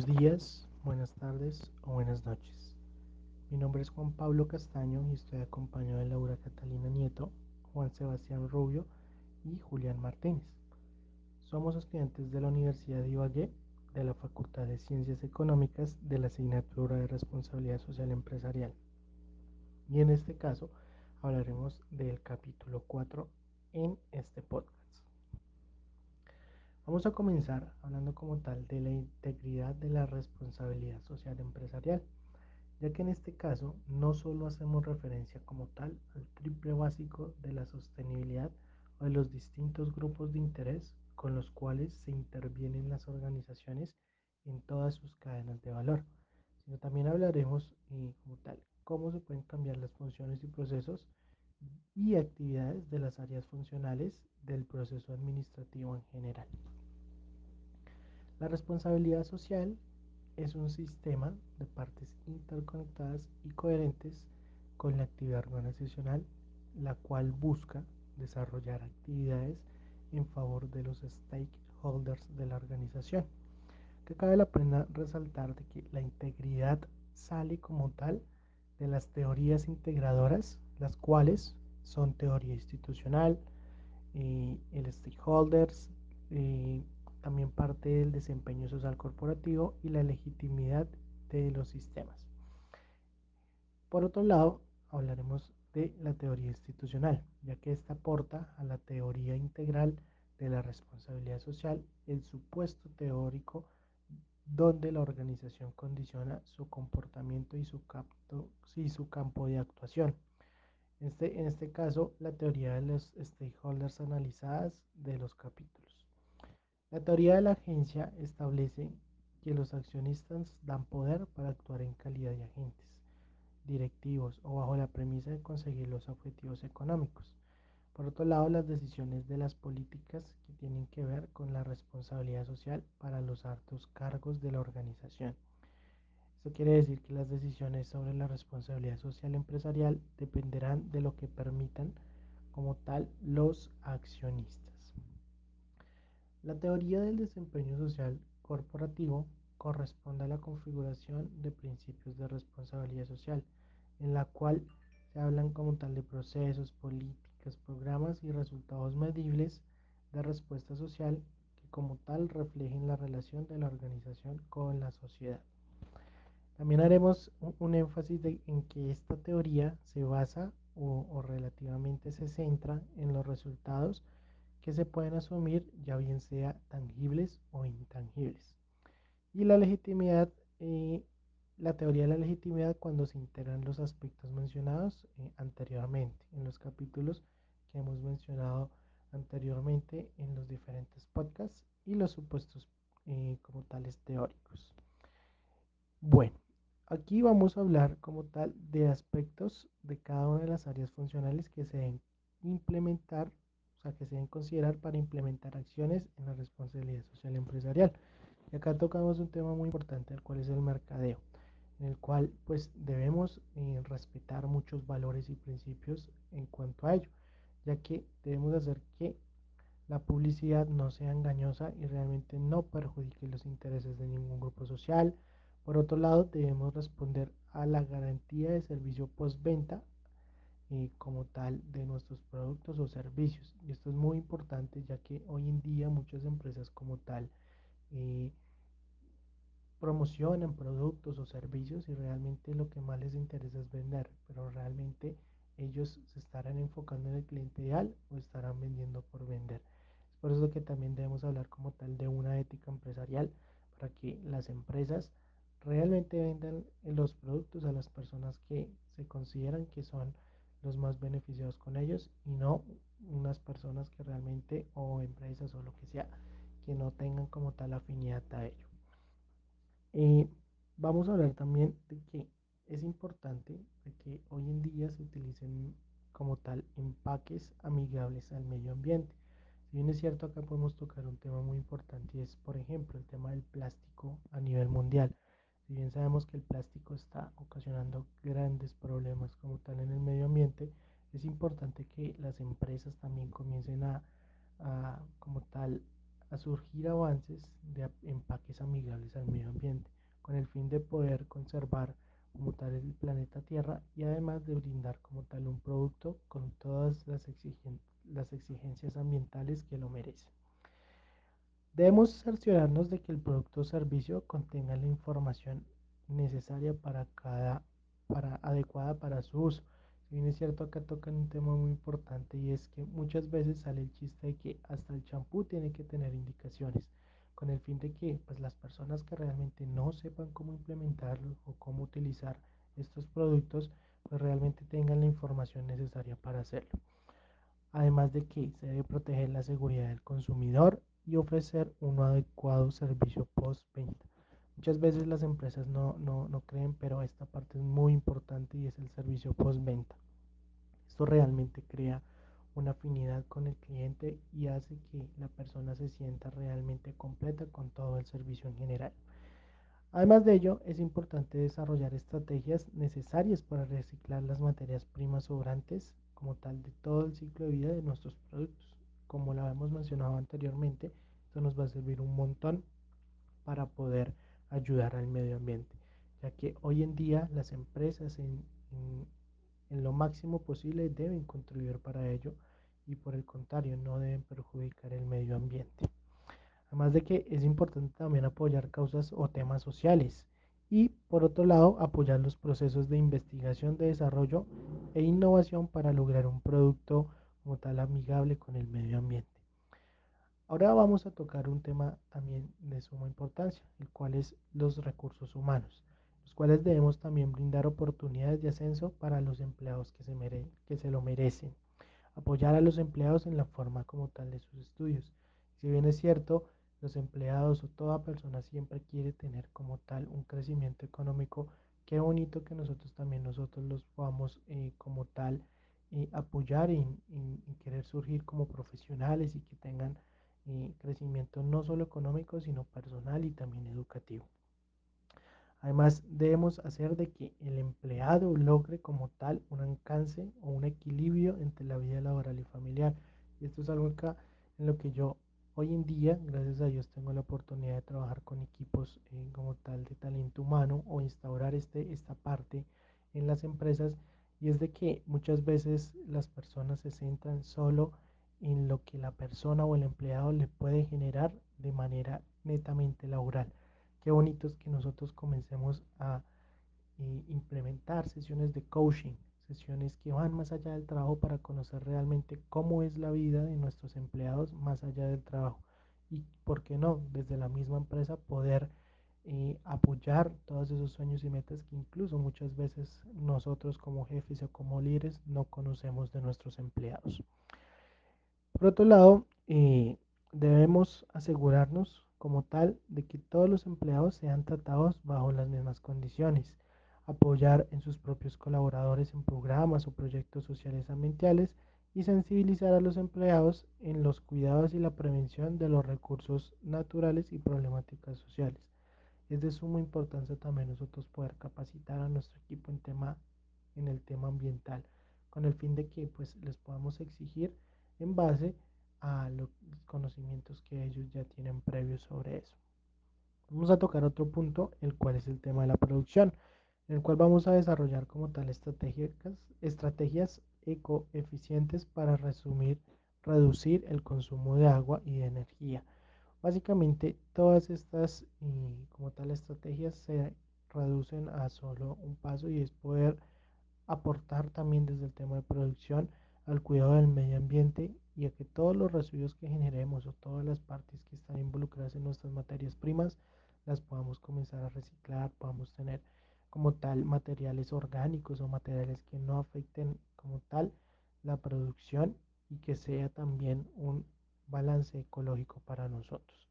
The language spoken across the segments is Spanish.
Buenos días, buenas tardes o buenas noches. Mi nombre es Juan Pablo Castaño y estoy acompañado de Laura Catalina Nieto, Juan Sebastián Rubio y Julián Martínez. Somos estudiantes de la Universidad de Ibagué de la Facultad de Ciencias Económicas de la asignatura de Responsabilidad Social Empresarial. Y en este caso hablaremos del capítulo 4 en este podcast. Vamos a comenzar hablando como tal de la integridad de la responsabilidad social empresarial, ya que en este caso no solo hacemos referencia como tal al triple básico de la sostenibilidad o de los distintos grupos de interés con los cuales se intervienen las organizaciones en todas sus cadenas de valor, sino también hablaremos eh, como tal cómo se pueden cambiar las funciones y procesos y actividades de las áreas funcionales del proceso administrativo en general. La responsabilidad social es un sistema de partes interconectadas y coherentes con la actividad organizacional, la cual busca desarrollar actividades en favor de los stakeholders de la organización. Que cabe la pena resaltar de que la integridad sale como tal de las teorías integradoras, las cuales son teoría institucional, eh, el stakeholders, eh, también parte del desempeño social corporativo y la legitimidad de los sistemas. Por otro lado, hablaremos de la teoría institucional, ya que esta aporta a la teoría integral de la responsabilidad social el supuesto teórico donde la organización condiciona su comportamiento y su, campo de actuación. Este, en este caso, la teoría de los stakeholders analizadas de los capítulos. La teoría de la agencia establece que los accionistas dan poder para actuar en calidad de agentes, directivos o bajo la premisa de conseguir los objetivos económicos. Por otro lado, las decisiones de las políticas que tienen que ver con la responsabilidad social para los altos cargos de la organización. Esto quiere decir que las decisiones sobre la responsabilidad social empresarial dependerán de lo que permitan como tal los accionistas. La teoría del desempeño social corporativo corresponde a la configuración de principios de responsabilidad social, en la cual se hablan como tal de procesos, políticas, programas y resultados medibles de respuesta social que como tal reflejen la relación de la organización con la sociedad. También haremos un, énfasis en que esta teoría se basa o relativamente se centra en los resultados que se pueden asumir ya bien sea tangibles o intangibles. Y la legitimidad, eh, la teoría de la legitimidad cuando se integran los aspectos mencionados eh, anteriormente en los capítulos que hemos mencionado anteriormente en los diferentes podcasts y los supuestos eh, como tales teóricos. Bueno, aquí vamos a hablar como tal de aspectos de cada una de las áreas funcionales que se deben implementar o sea, que se deben considerar para implementar acciones en la responsabilidad social empresarial. Y acá tocamos un tema muy importante, el cual es el mercadeo, en el cual pues debemos eh, respetar muchos valores y principios en cuanto a ello, ya que debemos hacer que la publicidad no sea engañosa y realmente no perjudique los intereses de ningún grupo social. Por otro lado, debemos responder a la garantía de servicio postventa eh, como tal de nuestros productos o servicios. Y esto es muy importante ya que hoy en día muchas empresas como tal eh, promocionan productos o servicios y realmente lo que más les interesa es vender, pero realmente ellos se estarán enfocando en el cliente ideal o estarán vendiendo por vender. Es por eso que también debemos hablar como tal de una ética empresarial para que las empresas realmente vendan los productos a las personas que se consideran que son los más beneficiados con ellos y no unas personas que realmente o empresas o lo que sea que no tengan como tal afinidad a ello. Eh, vamos a hablar también de que es importante de que hoy en día se utilicen como tal empaques amigables al medio ambiente. Si bien es cierto, acá podemos tocar un tema muy importante y es, por ejemplo, el tema del plástico a nivel mundial. Si bien sabemos que el plástico está ocasionando grandes problemas como tal en el medio es importante que las empresas también comiencen a, como tal a surgir avances de empaques amigables al medio ambiente, con el fin de poder conservar como tal el planeta Tierra y además de brindar como tal un producto con todas las, las exigencias ambientales que lo merece. Debemos cerciorarnos de que el producto o servicio contenga la información necesaria para cada para adecuada para su uso. Si bien es cierto, acá tocan un tema muy importante y es que muchas veces sale el chiste de que hasta el champú tiene que tener indicaciones, con el fin de que pues, las personas que realmente no sepan cómo implementarlo o cómo utilizar estos productos, pues realmente tengan la información necesaria para hacerlo. Además de que se debe proteger la seguridad del consumidor y ofrecer un adecuado servicio post-venta. Muchas veces las empresas no, no, no, creen, pero esta parte es muy importante y es el servicio postventa. Esto realmente crea una afinidad con el cliente y hace que la persona se sienta realmente completa con todo el servicio en general. Además de ello, es importante desarrollar estrategias necesarias para reciclar las materias primas sobrantes como tal de todo el ciclo de vida de nuestros productos. Como lo hemos mencionado anteriormente, esto nos va a servir un montón para poder ayudar al medio ambiente, ya que hoy en día las empresas en, lo máximo posible deben contribuir para ello y por el contrario no deben perjudicar el medio ambiente. Además de que es importante también apoyar causas o temas sociales y por otro lado apoyar los procesos de investigación, de desarrollo e innovación para lograr un producto como tal amigable con el medio ambiente. Ahora vamos a tocar un tema también de suma importancia, el cual es los recursos humanos, los cuales debemos también brindar oportunidades de ascenso para los empleados que se, que se lo merecen, apoyar a los empleados en la forma como tal de sus estudios. Si bien es cierto, los empleados o toda persona siempre quiere tener como tal un crecimiento económico, qué bonito que nosotros también nosotros los podamos eh, como tal eh, apoyar y querer surgir como profesionales y que tengan crecimiento no solo económico, sino personal y también educativo. Además, debemos hacer de que el empleado logre como tal un alcance o un equilibrio entre la vida laboral y familiar. Y esto es algo en lo que yo hoy en día, gracias a Dios, tengo la oportunidad de trabajar con equipos eh, como tal de talento humano o instaurar este, esta parte en las empresas. Y es de que muchas veces las personas se centran solo en lo que la persona o el empleado le puede generar de manera netamente laboral. Qué bonito es que nosotros comencemos a eh, implementar sesiones de coaching, sesiones que van más allá del trabajo para conocer realmente cómo es la vida de nuestros empleados más allá del trabajo. Y, ¿por qué no? Desde la misma empresa poder eh, apoyar todos esos sueños y metas que incluso muchas veces nosotros como jefes o como líderes no conocemos de nuestros empleados. Por otro lado, eh, debemos asegurarnos como tal de que todos los empleados sean tratados bajo las mismas condiciones, apoyar en sus propios colaboradores en programas o proyectos sociales ambientales y sensibilizar a los empleados en los cuidados y la prevención de los recursos naturales y problemáticas sociales. Es de suma importancia también nosotros poder capacitar a nuestro equipo en, tema, en el tema ambiental, con el fin de que pues, les podamos exigir en base a los conocimientos que ellos ya tienen previos sobre eso. Vamos a tocar otro punto, el cual es el tema de la producción, en el cual vamos a desarrollar como tal estrategias, estrategias ecoeficientes para resumir, reducir el consumo de agua y de energía. Básicamente todas estas como tal estrategias se reducen a solo un paso y es poder aportar también desde el tema de producción al cuidado del medio ambiente y a que todos los residuos que generemos o todas las partes que están involucradas en nuestras materias primas las podamos comenzar a reciclar, podamos tener como tal materiales orgánicos o materiales que no afecten como tal la producción y que sea también un balance ecológico para nosotros.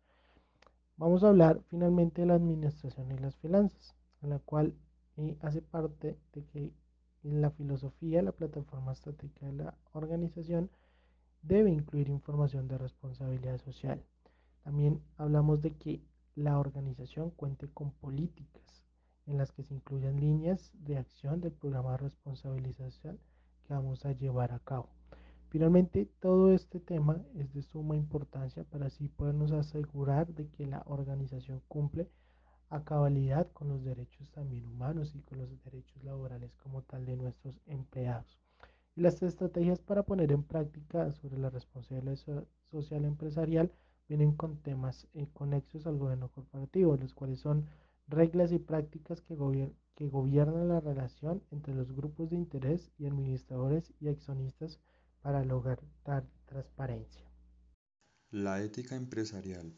Vamos a hablar finalmente de la administración y las finanzas, en la cual eh, hace parte de que la filosofía, la plataforma estática de la organización debe incluir información de responsabilidad social. También hablamos de que la organización cuente con políticas en las que se incluyan líneas de acción del programa de responsabilidad social que vamos a llevar a cabo. Finalmente, todo este tema es de suma importancia para así podernos asegurar de que la organización cumple a cabalidad con los derechos también humanos y con los derechos laborales como tal de nuestros empleados. Y las estrategias para poner en práctica sobre la responsabilidad social empresarial vienen con temas eh, conexos al gobierno corporativo, los cuales son reglas y prácticas que, que gobiernan la relación entre los grupos de interés y administradores y accionistas para lograr transparencia. La ética empresarial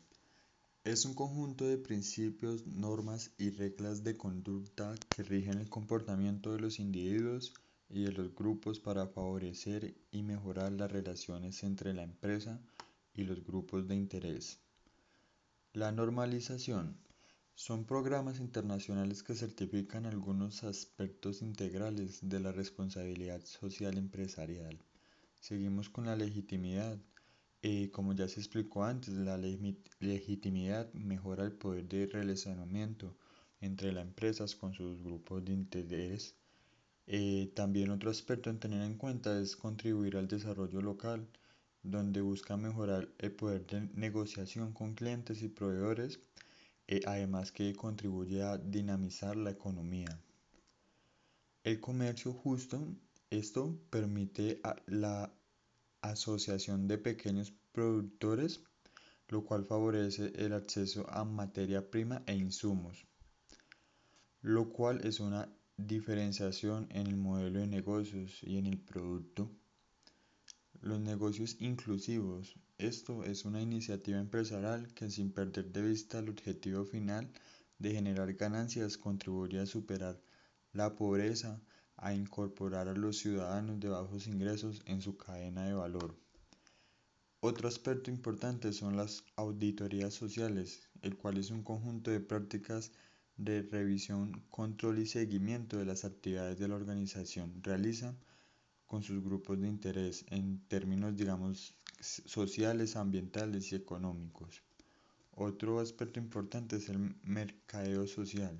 es un conjunto de principios, normas y reglas de conducta que rigen el comportamiento de los individuos y de los grupos para favorecer y mejorar las relaciones entre la empresa y los grupos de interés. La normalización son programas internacionales que certifican algunos aspectos integrales de la responsabilidad social empresarial. Seguimos con la legitimidad. Eh, como ya se explicó antes, la legitimidad mejora el poder de relacionamiento entre las empresas con sus grupos de interés. Eh, también otro aspecto en tener en cuenta es contribuir al desarrollo local, donde busca mejorar el poder de negociación con clientes y proveedores, eh, además que contribuye a dinamizar la economía. El comercio justo esto permite la asociación de pequeños productores, lo cual favorece el acceso a materia prima e insumos, lo cual es una diferenciación en el modelo de negocios y en el producto. Los negocios inclusivos. Esto es una iniciativa empresarial que sin perder de vista el objetivo final de generar ganancias contribuye a superar la pobreza, a incorporar a los ciudadanos de bajos ingresos en su cadena de valor. Otro aspecto importante son las auditorías sociales, el cual es un conjunto de prácticas de revisión, control y seguimiento de las actividades de la organización realiza con sus grupos de interés en términos, digamos, sociales, ambientales y económicos. Otro aspecto importante es el mercadeo social,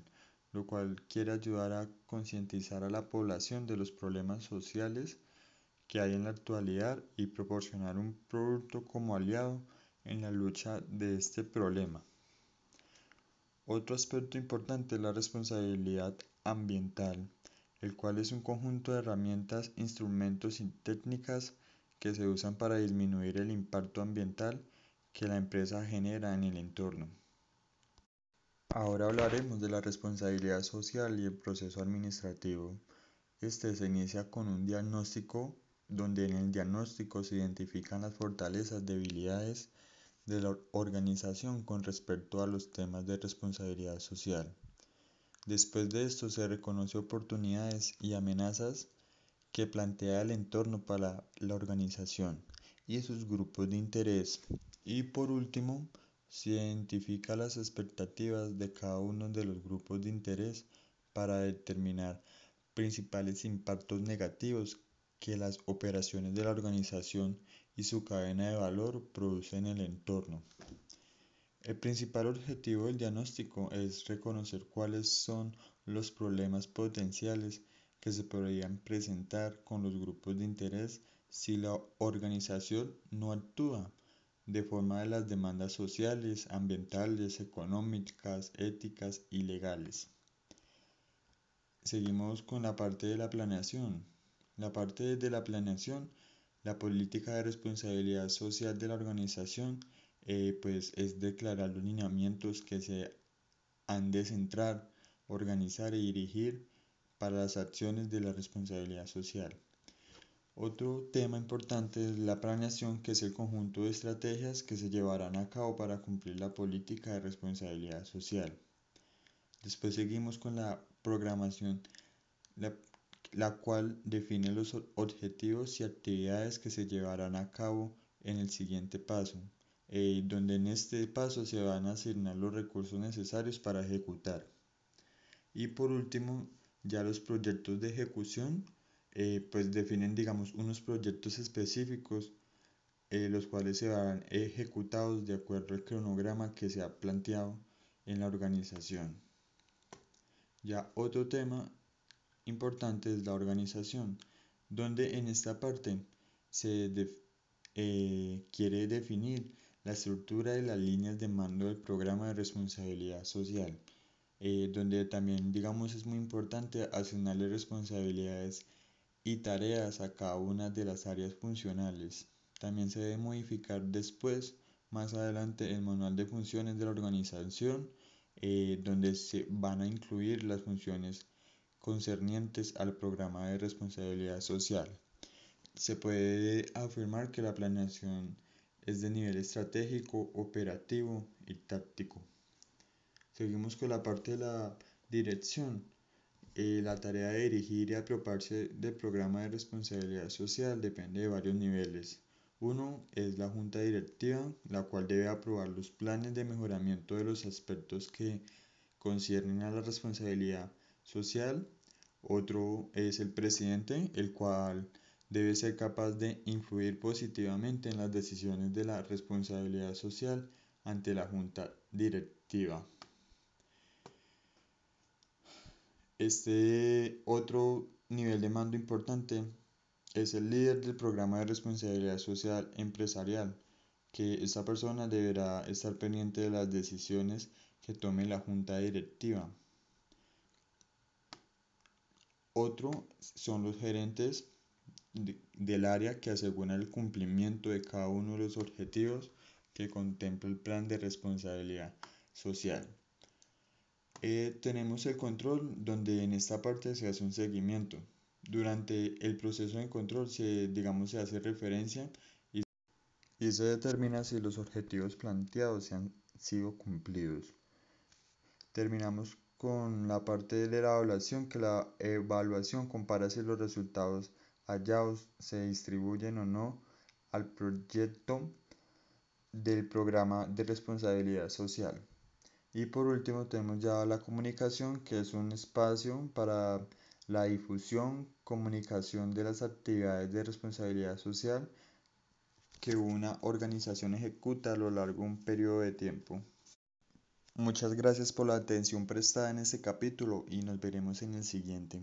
lo cual quiere ayudar a concientizar a la población de los problemas sociales que hay en la actualidad y proporcionar un producto como aliado en la lucha de este problema. Otro aspecto importante es la responsabilidad ambiental, el cual es un conjunto de herramientas, instrumentos y técnicas que se usan para disminuir el impacto ambiental que la empresa genera en el entorno. Ahora hablaremos de la responsabilidad social y el proceso administrativo. Este se inicia con un diagnóstico donde en el diagnóstico se identifican las fortalezas, debilidades de la organización con respecto a los temas de responsabilidad social. Después de esto se reconoce oportunidades y amenazas que plantea el entorno para la organización y sus grupos de interés. Y por último, se identifica las expectativas de cada uno de los grupos de interés para determinar principales impactos negativos que las operaciones de la organización y su cadena de valor producen en el entorno. El principal objetivo del diagnóstico es reconocer cuáles son los problemas potenciales que se podrían presentar con los grupos de interés si la organización no actúa de forma de las demandas sociales, ambientales, económicas, éticas y legales. Seguimos con la parte de la planeación. La parte de la planeación, la política de responsabilidad social de la organización, eh, pues es declarar los lineamientos que se han de centrar, organizar y dirigir para las acciones de la responsabilidad social. Otro tema importante es la planeación, que es el conjunto de estrategias que se llevarán a cabo para cumplir la política de responsabilidad social. Después seguimos con la programación, la, cual define los objetivos y actividades que se llevarán a cabo en el siguiente paso, eh, donde en este paso se van a asignar los recursos necesarios para ejecutar. Y por último, ya los proyectos de ejecución eh, pues definen digamos unos proyectos específicos eh, los cuales se van ejecutados de acuerdo al cronograma que se ha planteado en la organización. Ya otro tema importante es la organización, donde en esta parte se eh, quiere definir la estructura y las líneas de mando del programa de responsabilidad social, eh, donde también digamos es muy importante asignarle responsabilidades y tareas a cada una de las áreas funcionales. También se debe modificar después, más adelante, el manual de funciones de la organización, eh, donde se van a incluir las funciones concernientes al programa de responsabilidad social. Se puede afirmar que la planeación es de nivel estratégico, operativo y táctico. Seguimos con la parte de la dirección. Eh, la tarea de dirigir y apropiarse del programa de responsabilidad social depende de varios niveles. Uno es la junta directiva, la cual debe aprobar los planes de mejoramiento de los aspectos que conciernen a la responsabilidad social. Otro es el presidente, el cual debe ser capaz de influir positivamente en las decisiones de la responsabilidad social ante la junta directiva. Este otro nivel de mando importante es el líder del programa de responsabilidad social empresarial, que esta persona deberá estar pendiente de las decisiones que tome la junta directiva. Otro son los gerentes del área que aseguran el cumplimiento de cada uno de los objetivos que contempla el plan de responsabilidad social. Eh, tenemos el control donde en esta parte se hace un seguimiento. Durante el proceso de control se, digamos, se hace referencia y, y se determina si los objetivos planteados se han sido cumplidos. Terminamos con la parte de la evaluación, que la evaluación compara si los resultados hallados se distribuyen o no al proyecto del programa de responsabilidad social. Y por último tenemos ya la comunicación, que es un espacio para la difusión, comunicación de las actividades de responsabilidad social que una organización ejecuta a lo largo de un periodo de tiempo. Muchas gracias por la atención prestada en este capítulo y nos veremos en el siguiente.